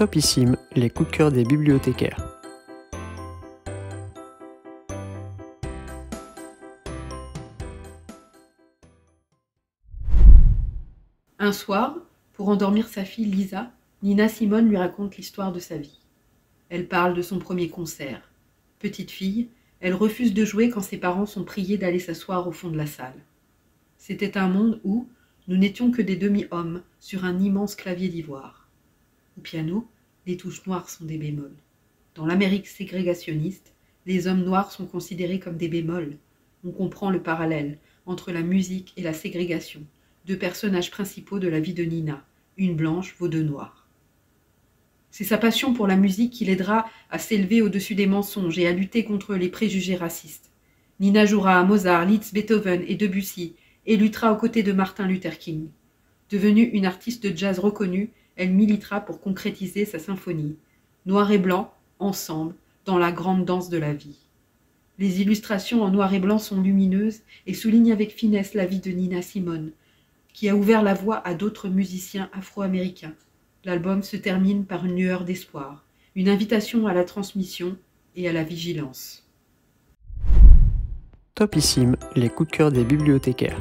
Topissime, les coups de cœur des bibliothécaires. Un soir, pour endormir sa fille Lisa, Nina Simone lui raconte l'histoire de sa vie. Elle parle de son premier concert. Petite fille, elle refuse de jouer quand ses parents sont priés d'aller s'asseoir au fond de la salle. C'était un monde où nous n'étions que des demi-hommes sur un immense clavier d'ivoire. Piano, les touches noires sont des bémols. Dans l'Amérique ségrégationniste, les hommes noirs sont considérés comme des bémols. On comprend le parallèle entre la musique et la ségrégation, deux personnages principaux de la vie de Nina, une blanche vaut deux noirs. C'est sa passion pour la musique qui l'aidera à s'élever au-dessus des mensonges et à lutter contre les préjugés racistes. Nina jouera à Mozart, Liszt, Beethoven et Debussy et luttera aux côtés de Martin Luther King. Devenue une artiste de jazz reconnue, elle militera pour concrétiser sa symphonie, noir et blanc, ensemble, dans la grande danse de la vie. Les illustrations en noir et blanc sont lumineuses et soulignent avec finesse la vie de Nina Simone, qui a ouvert la voie à d'autres musiciens afro-américains. L'album se termine par une lueur d'espoir, une invitation à la transmission et à la vigilance. Topissime, les coups de cœur des bibliothécaires.